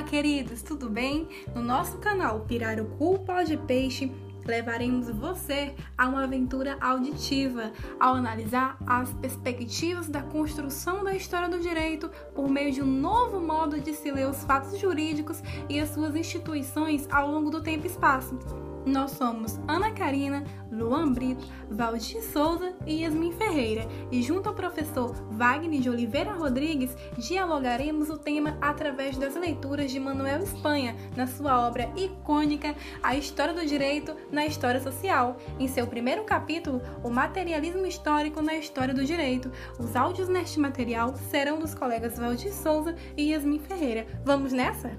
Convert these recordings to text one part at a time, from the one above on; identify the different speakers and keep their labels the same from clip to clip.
Speaker 1: Olá, queridos, tudo bem? No nosso canal Pirarucu Pode Peixe, levaremos você a uma aventura auditiva ao analisar as perspectivas da construção da história do direito por meio de um novo modo de se ler os fatos jurídicos e as suas instituições ao longo do tempo e espaço. Nós somos Ana Karina, Luan Brito, Valdir Souza e Yasmin Ferreira, e junto ao professor Wagner de Oliveira Rodrigues, dialogaremos o tema através das leituras de Manuel Espanha, na sua obra icônica A História do Direito na História Social. Em seu primeiro capítulo, O Materialismo Histórico na História do Direito. Os áudios neste material serão dos colegas Valdir Souza e Yasmin Ferreira. Vamos nessa?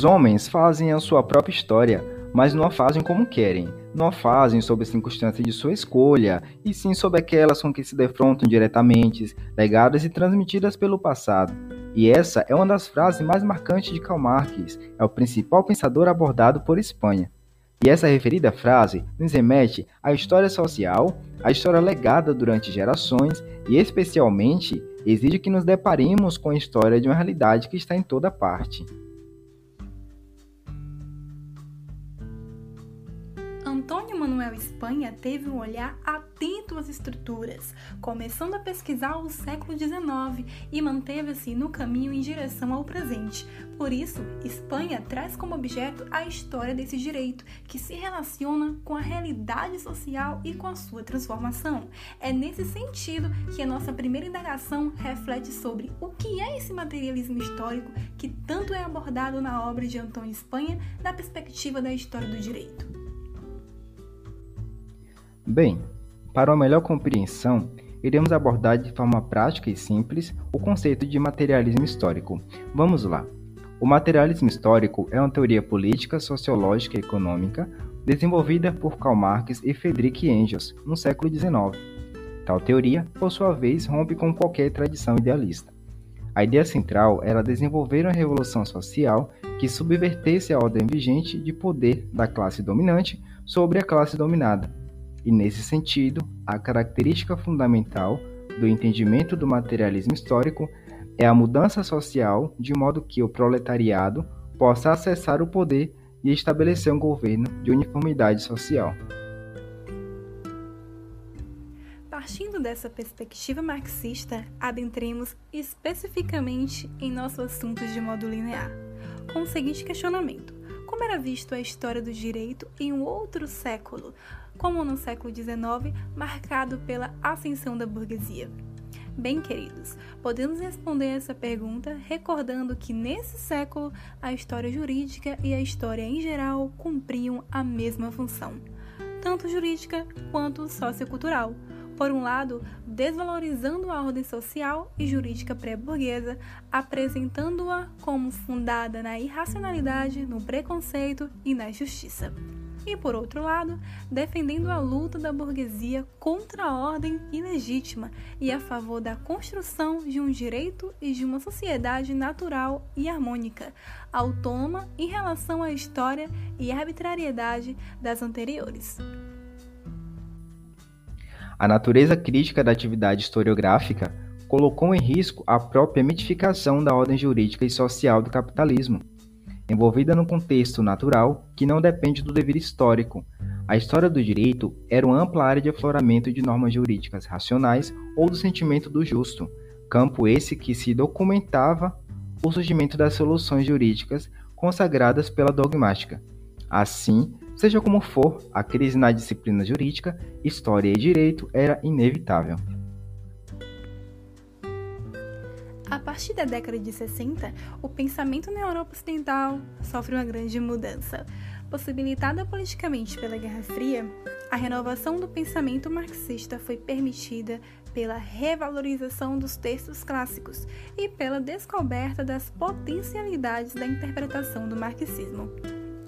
Speaker 2: Os homens fazem a sua própria história, mas não a fazem como querem. Não a fazem sob as circunstâncias de sua escolha, e sim sob aquelas com que se defrontam diretamente, legadas e transmitidas pelo passado. E essa é uma das frases mais marcantes de Karl Marx, é o principal pensador abordado por Espanha. E essa referida frase nos remete à história social, à história legada durante gerações e, especialmente, exige que nos deparemos com a história de uma realidade que está em toda parte.
Speaker 1: Antônio Manuel Espanha teve um olhar atento às estruturas, começando a pesquisar o século XIX e manteve-se no caminho em direção ao presente. Por isso, Espanha traz como objeto a história desse direito, que se relaciona com a realidade social e com a sua transformação. É nesse sentido que a nossa primeira indagação reflete sobre o que é esse materialismo histórico que tanto é abordado na obra de Antônio Espanha da perspectiva da história do direito.
Speaker 2: Bem, para uma melhor compreensão, iremos abordar de forma prática e simples o conceito de materialismo histórico. Vamos lá. O materialismo histórico é uma teoria política, sociológica e econômica desenvolvida por Karl Marx e Friedrich Engels no século XIX. Tal teoria, por sua vez, rompe com qualquer tradição idealista. A ideia central era desenvolver uma revolução social que subvertesse a ordem vigente de poder da classe dominante sobre a classe dominada, e, nesse sentido, a característica fundamental do entendimento do materialismo histórico é a mudança social de modo que o proletariado possa acessar o poder e estabelecer um governo de uniformidade social.
Speaker 1: Partindo dessa perspectiva marxista, adentremos especificamente em nosso assunto de modo linear, com o seguinte questionamento: como era visto a história do direito em um outro século, como no século XIX, marcado pela ascensão da burguesia? Bem, queridos, podemos responder essa pergunta recordando que nesse século a história jurídica e a história em geral cumpriam a mesma função, tanto jurídica quanto sociocultural. Por um lado, desvalorizando a ordem social e jurídica pré-burguesa, apresentando-a como fundada na irracionalidade, no preconceito e na injustiça e, por outro lado, defendendo a luta da burguesia contra a ordem ilegítima e a favor da construção de um direito e de uma sociedade natural e harmônica, autônoma em relação à história e arbitrariedade das anteriores.
Speaker 2: A natureza crítica da atividade historiográfica colocou em risco a própria mitificação da ordem jurídica e social do capitalismo envolvida num contexto natural que não depende do dever histórico. A história do direito era uma ampla área de afloramento de normas jurídicas racionais ou do sentimento do justo, campo esse que se documentava o surgimento das soluções jurídicas consagradas pela dogmática. Assim, seja como for, a crise na disciplina jurídica, história e direito era inevitável.
Speaker 1: A partir da década de 60, o pensamento na Europa Ocidental sofre uma grande mudança. Possibilitada politicamente pela Guerra Fria, a renovação do pensamento marxista foi permitida pela revalorização dos textos clássicos e pela descoberta das potencialidades da interpretação do marxismo.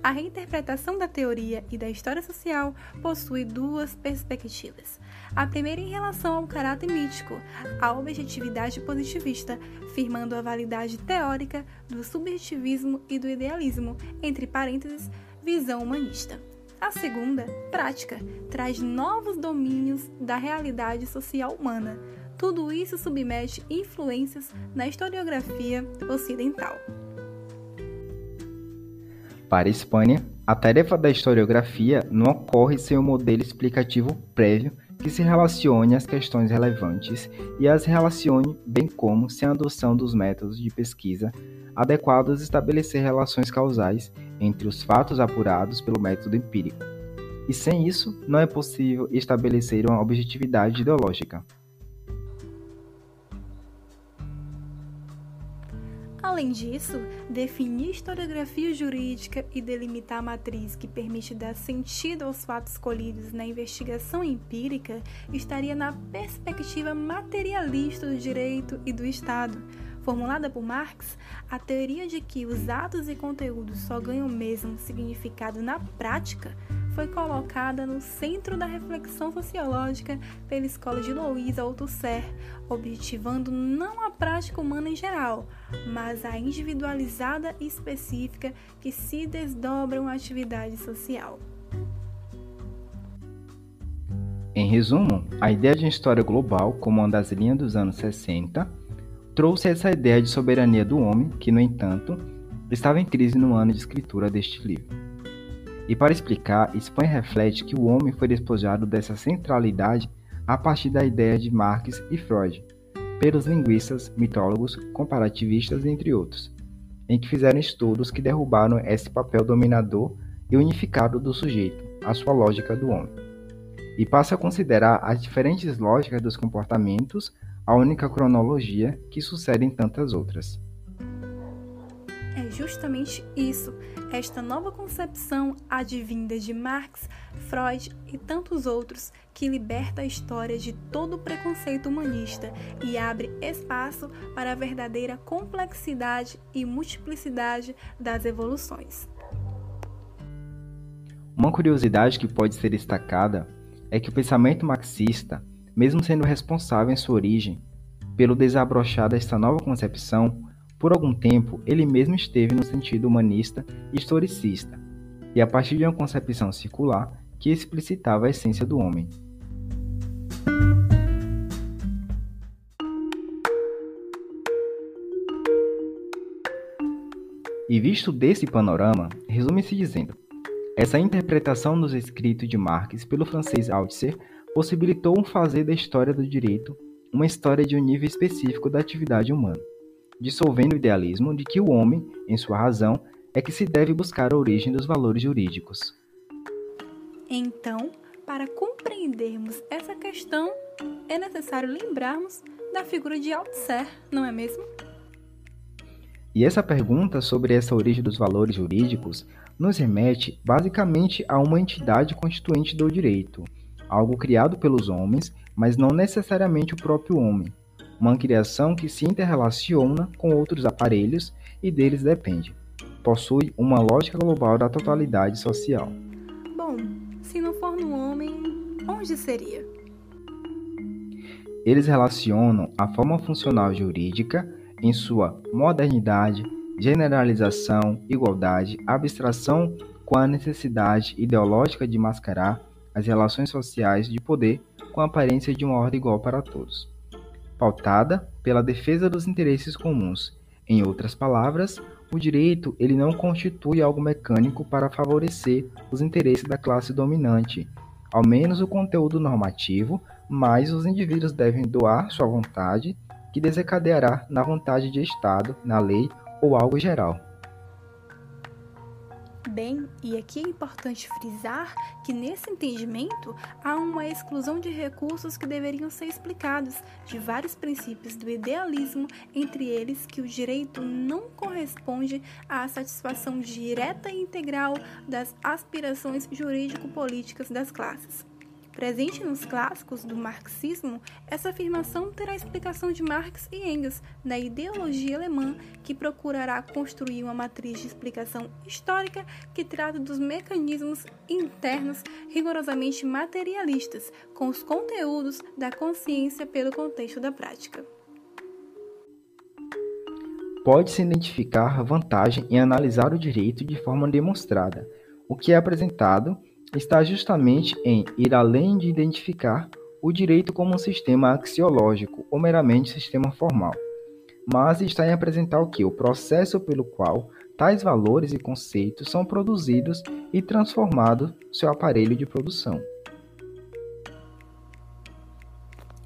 Speaker 1: A reinterpretação da teoria e da história social possui duas perspectivas. A primeira em relação ao caráter mítico, a objetividade positivista, firmando a validade teórica do subjetivismo e do idealismo, entre parênteses, visão humanista. A segunda, prática, traz novos domínios da realidade social humana. Tudo isso submete influências na historiografia ocidental.
Speaker 2: Para Espanha, a tarefa da historiografia não ocorre sem um modelo explicativo prévio que se relacione às questões relevantes e as relacione, bem como, sem a adoção dos métodos de pesquisa adequados estabelecer relações causais entre os fatos apurados pelo método empírico. E sem isso, não é possível estabelecer uma objetividade ideológica.
Speaker 1: Além disso, definir historiografia jurídica e delimitar a matriz que permite dar sentido aos fatos colhidos na investigação empírica estaria na perspectiva materialista do direito e do Estado. Formulada por Marx, a teoria de que os atos e conteúdos só ganham mesmo significado na prática foi colocada no centro da reflexão sociológica pela escola de Louise Althusser, objetivando não a prática humana em geral, mas a individualizada e específica que se desdobra uma atividade social.
Speaker 2: Em resumo, a ideia de história global, como uma das linhas dos anos 60, trouxe essa ideia de soberania do homem, que, no entanto, estava em crise no ano de escritura deste livro. E para explicar, Spam reflete que o homem foi despojado dessa centralidade a partir da ideia de Marx e Freud, pelos linguistas, mitólogos, comparativistas, entre outros, em que fizeram estudos que derrubaram esse papel dominador e unificado do sujeito, a sua lógica do homem, e passa a considerar as diferentes lógicas dos comportamentos a única cronologia que sucede em tantas outras.
Speaker 1: É justamente isso, esta nova concepção advinda de Marx, Freud e tantos outros, que liberta a história de todo o preconceito humanista e abre espaço para a verdadeira complexidade e multiplicidade das evoluções.
Speaker 2: Uma curiosidade que pode ser destacada é que o pensamento marxista, mesmo sendo responsável em sua origem pelo desabrochar desta nova concepção, por algum tempo, ele mesmo esteve no sentido humanista e historicista, e a partir de uma concepção circular que explicitava a essência do homem. E visto desse panorama, resume-se dizendo: essa interpretação dos escritos de Marx pelo francês Althusser possibilitou um fazer da história do direito uma história de um nível específico da atividade humana dissolvendo o idealismo de que o homem, em sua razão, é que se deve buscar a origem dos valores jurídicos.
Speaker 1: Então, para compreendermos essa questão, é necessário lembrarmos da figura de Althusser, não é mesmo?
Speaker 2: E essa pergunta sobre essa origem dos valores jurídicos nos remete basicamente a uma entidade constituinte do direito, algo criado pelos homens, mas não necessariamente o próprio homem, uma criação que se interrelaciona com outros aparelhos e deles depende. Possui uma lógica global da totalidade social.
Speaker 1: Bom, se não for no homem, onde seria?
Speaker 2: Eles relacionam a forma funcional jurídica em sua modernidade, generalização, igualdade, abstração com a necessidade ideológica de mascarar as relações sociais de poder com a aparência de uma ordem igual para todos pautada pela defesa dos interesses comuns. Em outras palavras, o direito ele não constitui algo mecânico para favorecer os interesses da classe dominante, ao menos o conteúdo normativo, mas os indivíduos devem doar sua vontade, que desencadeará na vontade de Estado, na lei ou algo geral.
Speaker 1: Bem, e aqui é importante frisar que nesse entendimento há uma exclusão de recursos que deveriam ser explicados, de vários princípios do idealismo, entre eles que o direito não corresponde à satisfação direta e integral das aspirações jurídico-políticas das classes. Presente nos clássicos do marxismo, essa afirmação terá explicação de Marx e Engels na ideologia alemã, que procurará construir uma matriz de explicação histórica que trata dos mecanismos internos rigorosamente materialistas, com os conteúdos da consciência pelo contexto da prática.
Speaker 2: Pode-se identificar vantagem em analisar o direito de forma demonstrada O que é apresentado está justamente em ir além de identificar o direito como um sistema axiológico ou meramente sistema formal, mas está em apresentar o que? O processo pelo qual tais valores e conceitos são produzidos e transformados seu aparelho de produção.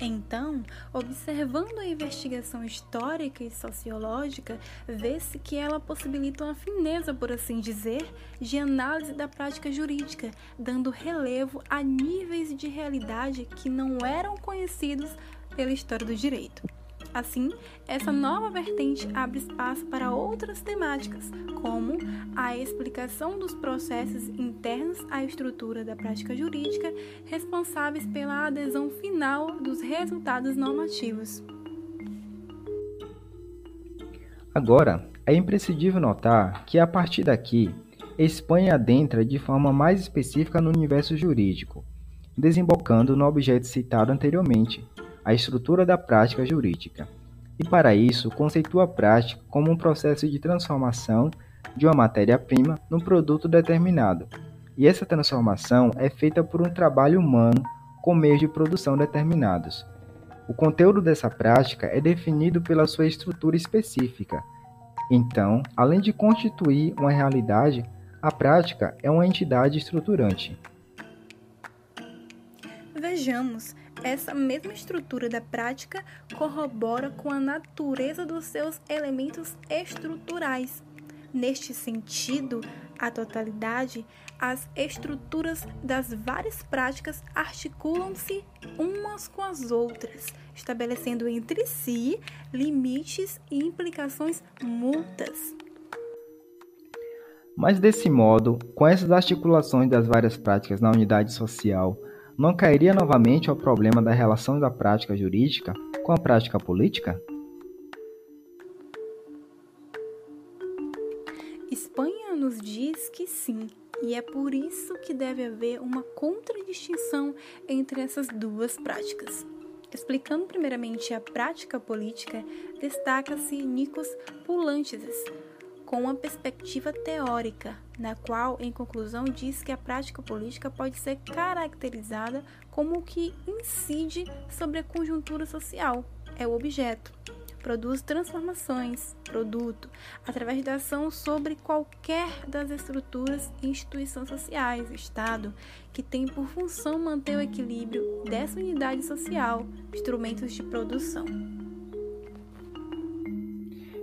Speaker 1: Então, observando a investigação histórica e sociológica, vê-se que ela possibilita uma fineza, por assim dizer, de análise da prática jurídica, dando relevo a níveis de realidade que não eram conhecidos pela história do direito. Assim, essa nova vertente abre espaço para outras temáticas, como a explicação dos processos internos à estrutura da prática jurídica, responsáveis pela adesão final dos resultados normativos.
Speaker 2: Agora, é imprescindível notar que a partir daqui, Espanha adentra de forma mais específica no universo jurídico, desembocando no objeto citado anteriormente, a estrutura da prática jurídica, e para isso conceitua a prática como um processo de transformação de uma matéria-prima num produto determinado. E essa transformação é feita por um trabalho humano com meios de produção determinados. O conteúdo dessa prática é definido pela sua estrutura específica. Então, além de constituir uma realidade, a prática é uma entidade estruturante.
Speaker 1: Vejamos essa mesma estrutura da prática corrobora com a natureza dos seus elementos estruturais. Neste sentido, a totalidade, as estruturas das várias práticas articulam-se umas com as outras, estabelecendo entre si limites e implicações mútuas.
Speaker 2: Mas desse modo, com essas articulações das várias práticas na unidade social, não cairia novamente ao problema da relação da prática jurídica com a prática política?
Speaker 1: Espanha nos diz que sim, e é por isso que deve haver uma contradistinção entre essas duas práticas. Explicando primeiramente a prática política, destaca-se Nikos Poulantzes, com uma perspectiva teórica, na qual, em conclusão, diz que a prática política pode ser caracterizada como o que incide sobre a conjuntura social, é o objeto. Produz transformações, produto, através da ação sobre qualquer das estruturas e instituições sociais, Estado, que tem por função manter o equilíbrio dessa unidade social, instrumentos de produção.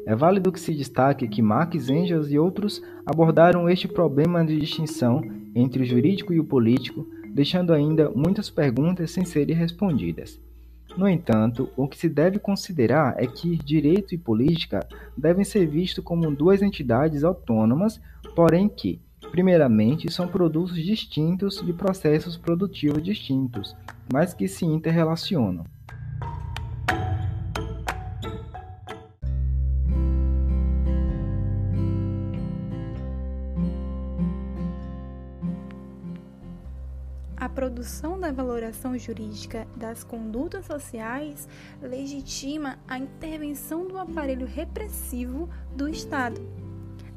Speaker 2: É válido que se destaque que Marx, Engels e outros abordaram este problema de distinção entre o jurídico e o político, deixando ainda muitas perguntas sem serem respondidas. No entanto, o que se deve considerar é que direito e política devem ser vistos como duas entidades autônomas, porém que, primeiramente, são produtos distintos de processos produtivos distintos, mas que se interrelacionam.
Speaker 1: Da valoração jurídica das condutas sociais legitima a intervenção do aparelho repressivo do Estado.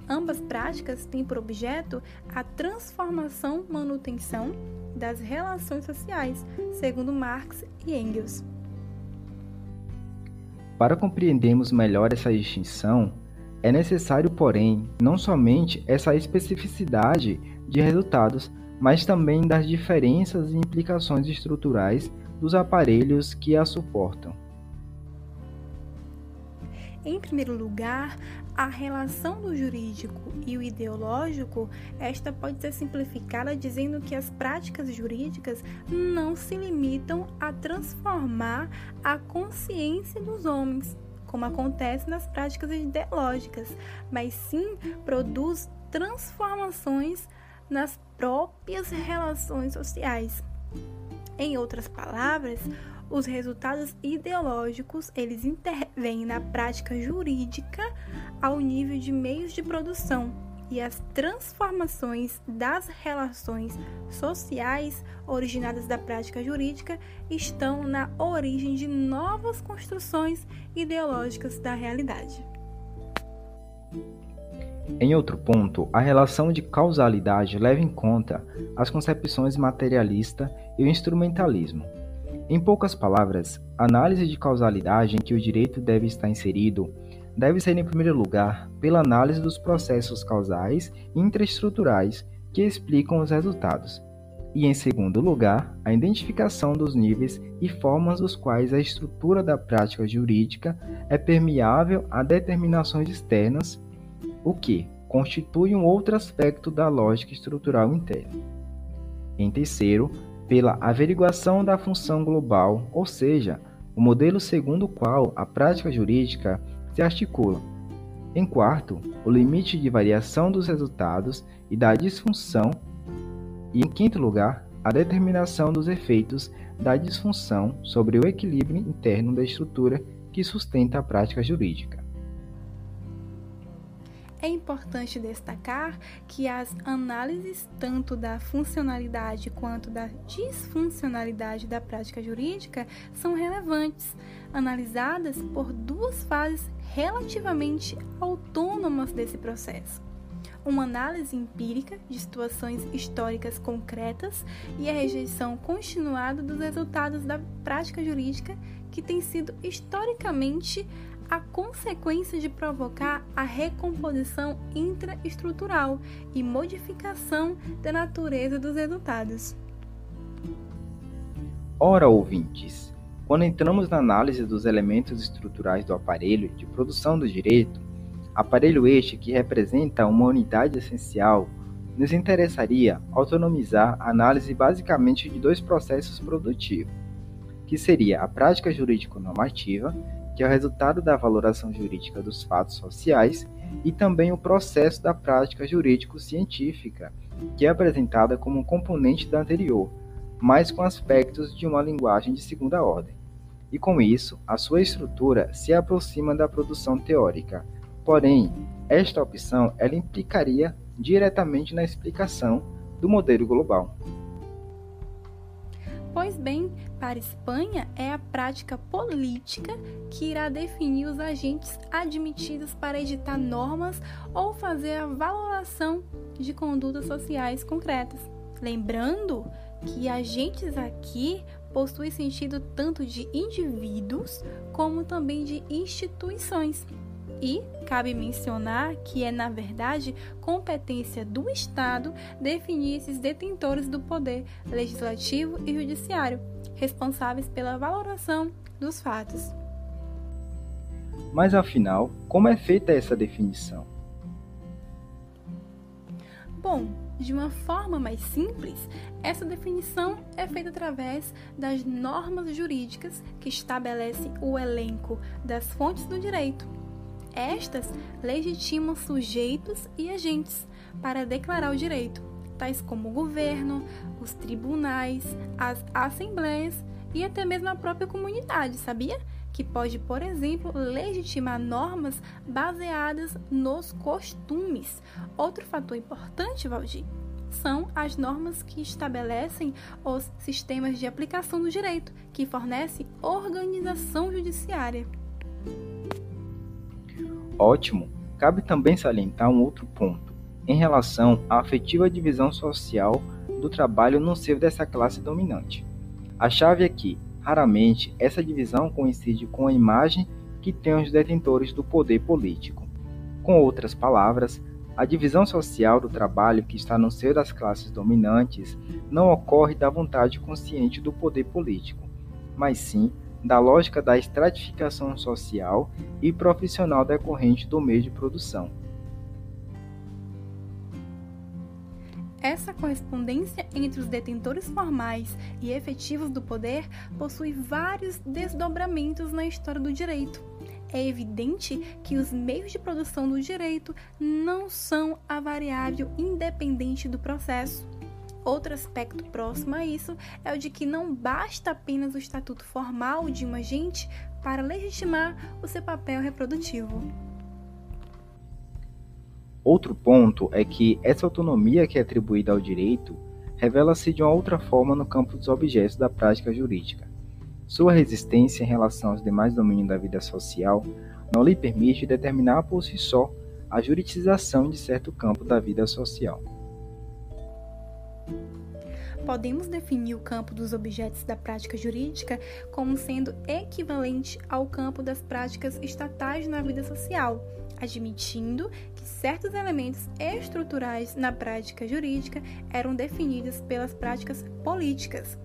Speaker 1: Ambas práticas têm por objeto a transformação-manutenção das relações sociais, segundo Marx e Engels.
Speaker 2: Para compreendermos melhor essa distinção, é necessário, porém, não somente essa especificidade de resultados mas também das diferenças e implicações estruturais dos aparelhos que a suportam.
Speaker 1: Em primeiro lugar, a relação do jurídico e o ideológico, esta pode ser simplificada dizendo que as práticas jurídicas não se limitam a transformar a consciência dos homens, como acontece nas práticas ideológicas, mas sim produz transformações nas próprias relações sociais. Em outras palavras, os resultados ideológicos, eles intervêm na prática jurídica ao nível de meios de produção e as transformações das relações sociais originadas da prática jurídica estão na origem de novas construções ideológicas da realidade.
Speaker 2: Em outro ponto, a relação de causalidade leva em conta as concepções materialista e o instrumentalismo. Em poucas palavras, a análise de causalidade em que o direito deve estar inserido deve ser, em primeiro lugar, pela análise dos processos causais e intraestruturais que explicam os resultados, e, em segundo lugar, a identificação dos níveis e formas dos quais a estrutura da prática jurídica é permeável a determinações externas, o que constitui um outro aspecto da lógica estrutural interna. Em terceiro, pela averiguação da função global, ou seja, o modelo segundo o qual a prática jurídica se articula. Em quarto, o limite de variação dos resultados e da disfunção e, em quinto lugar, a determinação dos efeitos da disfunção sobre o equilíbrio interno da estrutura que sustenta a prática jurídica.
Speaker 1: É importante destacar que as análises tanto da funcionalidade quanto da disfuncionalidade da prática jurídica são relevantes, analisadas por duas fases relativamente autônomas desse processo. Uma análise empírica de situações históricas concretas e a rejeição continuada dos resultados da prática jurídica que tem sido historicamente a consequência de provocar a recomposição intraestrutural e modificação da natureza dos resultados.
Speaker 2: Ora, ouvintes, quando entramos na análise dos elementos estruturais do aparelho de produção do direito, Aparelho este que representa uma unidade essencial, nos interessaria autonomizar a análise basicamente de dois processos produtivos, que seria a prática jurídico-normativa, que é o resultado da valoração jurídica dos fatos sociais, e também o processo da prática jurídico-científica, que é apresentada como um componente da anterior, mas com aspectos de uma linguagem de segunda ordem. E com isso, a sua estrutura se aproxima da produção teórica, Porém, esta opção ela implicaria diretamente na explicação do modelo global.
Speaker 1: Pois bem, para Espanha é a prática política que irá definir os agentes admitidos para editar normas ou fazer a valoração de condutas sociais concretas. Lembrando que agentes aqui possuem sentido tanto de indivíduos como também de instituições. E cabe mencionar que é, na verdade, competência do Estado definir esses detentores do poder legislativo e judiciário, responsáveis pela valoração dos fatos.
Speaker 2: Mas afinal, como é feita essa definição?
Speaker 1: Bom, de uma forma mais simples, essa definição é feita através das normas jurídicas que estabelecem o elenco das fontes do direito estas legitimam sujeitos e agentes para declarar o direito, tais como o governo, os tribunais, as assembleias e até mesmo a própria comunidade, sabia? Que pode, por exemplo, legitimar normas baseadas nos costumes. Outro fator importante, Valdir, são as normas que estabelecem os sistemas de aplicação do direito, que fornecem organização judiciária.
Speaker 2: Ótimo! Cabe também salientar um outro ponto, em relação à afetiva divisão social do trabalho no seio dessa classe dominante. A chave é que, raramente, essa divisão coincide com a imagem que têm os detentores do poder político. Com outras palavras, a divisão social do trabalho que está no seio das classes dominantes não ocorre da vontade consciente do poder político, mas sim da lógica da estratificação social e profissional decorrente do meio de produção.
Speaker 1: Essa correspondência entre os detentores formais e efetivos do poder possui vários desdobramentos na história do direito. É evidente que os meios de produção do direito não são a variável independente do processo. Outro aspecto próximo a isso é o de que não basta apenas o estatuto formal de um agente para legitimar o seu papel reprodutivo.
Speaker 2: Outro ponto é que essa autonomia que é atribuída ao direito revela-se de uma outra forma no campo dos objetos da prática jurídica. Sua resistência em relação aos demais domínios da vida social não lhe permite determinar por si só a juridização de certo campo da vida social.
Speaker 1: Podemos definir o campo dos objetos da prática jurídica como sendo equivalente ao campo das práticas estatais na vida social, admitindo que certos elementos estruturais na prática jurídica eram definidos pelas práticas políticas,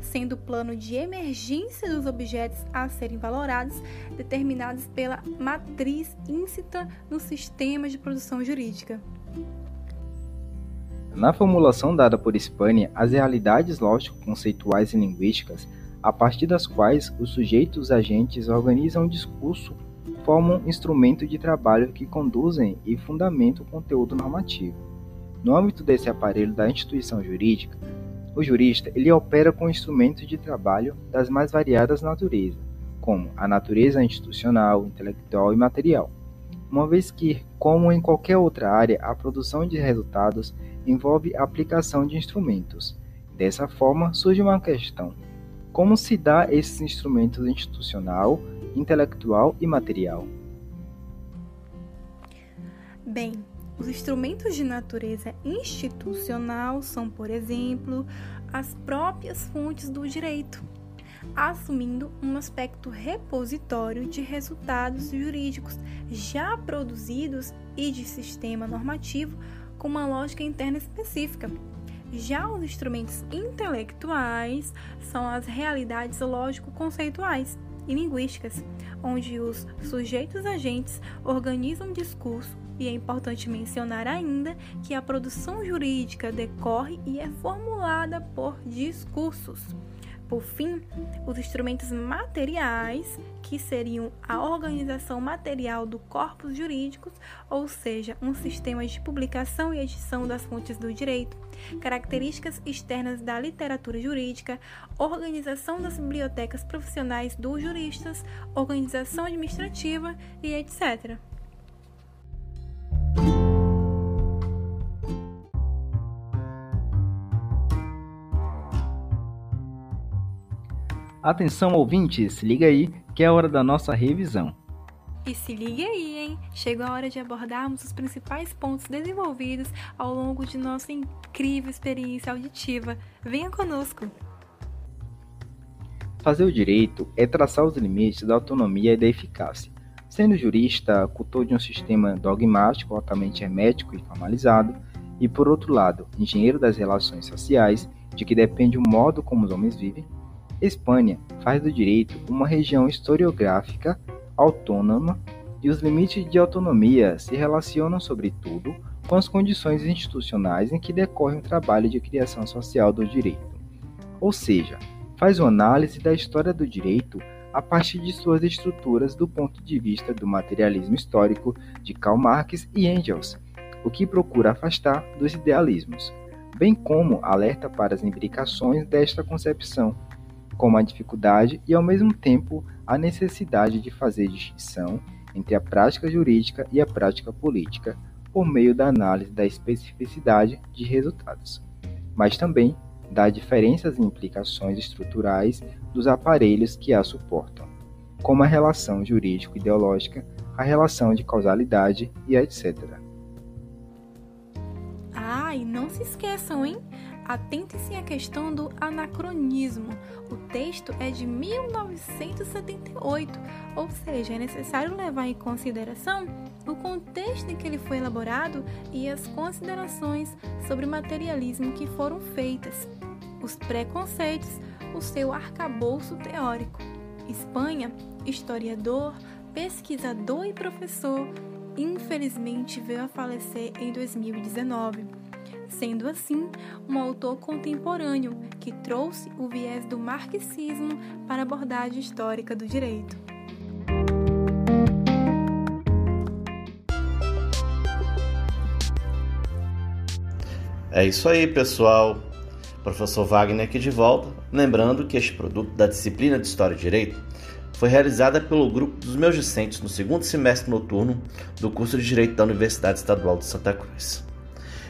Speaker 1: sendo o plano de emergência dos objetos a serem valorados determinados pela matriz íncita no sistema de produção jurídica.
Speaker 2: Na formulação dada por Spani, as realidades lógico-conceituais e linguísticas, a partir das quais os sujeitos agentes organizam o discurso, formam instrumento de trabalho que conduzem e fundamentam o conteúdo normativo. No âmbito desse aparelho da instituição jurídica, o jurista ele opera com instrumentos de trabalho das mais variadas naturezas, como a natureza institucional, intelectual e material, uma vez que, como em qualquer outra área, a produção de resultados envolve a aplicação de instrumentos. Dessa forma, surge uma questão: como se dá esses instrumentos institucional, intelectual e material?
Speaker 1: Bem, os instrumentos de natureza institucional são, por exemplo, as próprias fontes do direito, assumindo um aspecto repositório de resultados jurídicos já produzidos e de sistema normativo com uma lógica interna específica. Já os instrumentos intelectuais são as realidades lógico-conceituais e linguísticas, onde os sujeitos agentes organizam discurso e é importante mencionar ainda que a produção jurídica decorre e é formulada por discursos. Por fim, os instrumentos materiais, que seriam a organização material do corpus jurídicos, ou seja, um sistema de publicação e edição das fontes do direito, características externas da literatura jurídica, organização das bibliotecas profissionais dos juristas, organização administrativa e etc.
Speaker 2: Atenção ouvintes, liga aí que é a hora da nossa revisão.
Speaker 1: E se liga aí, hein? Chegou a hora de abordarmos os principais pontos desenvolvidos ao longo de nossa incrível experiência auditiva. Venha conosco!
Speaker 2: Fazer o direito é traçar os limites da autonomia e da eficácia. Sendo jurista, cultor de um sistema dogmático altamente hermético e formalizado, e por outro lado, engenheiro das relações sociais, de que depende o modo como os homens vivem, Espanha faz do direito uma região historiográfica autônoma e os limites de autonomia se relacionam, sobretudo, com as condições institucionais em que decorre o trabalho de criação social do direito. Ou seja, faz uma análise da história do direito a partir de suas estruturas do ponto de vista do materialismo histórico de Karl Marx e Engels, o que procura afastar dos idealismos, bem como alerta para as implicações desta concepção como a dificuldade e, ao mesmo tempo, a necessidade de fazer distinção entre a prática jurídica e a prática política por meio da análise da especificidade de resultados, mas também das diferenças e implicações estruturais dos aparelhos que a suportam, como a relação jurídico-ideológica, a relação de causalidade e etc.
Speaker 1: Ah, e não se esqueçam, hein? Atente-se à questão do anacronismo. O texto é de 1978, ou seja, é necessário levar em consideração o contexto em que ele foi elaborado e as considerações sobre o materialismo que foram feitas, os preconceitos, o seu arcabouço teórico. Espanha, historiador, pesquisador e professor, infelizmente veio a falecer em 2019 sendo assim um autor contemporâneo que trouxe o viés do marxismo para a abordagem histórica do direito.
Speaker 3: É isso aí, pessoal. Professor Wagner aqui de volta, lembrando que este produto da disciplina de História e Direito foi realizada pelo grupo dos meus discentes no segundo semestre noturno do curso de Direito da Universidade Estadual de Santa Cruz.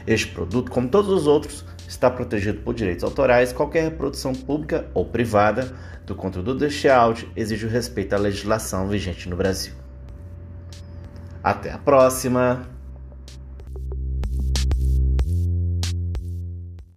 Speaker 3: Este produto, como todos os outros, está protegido por direitos autorais. Qualquer reprodução pública ou privada do conteúdo deste áudio exige o respeito à legislação vigente no Brasil. Até a próxima!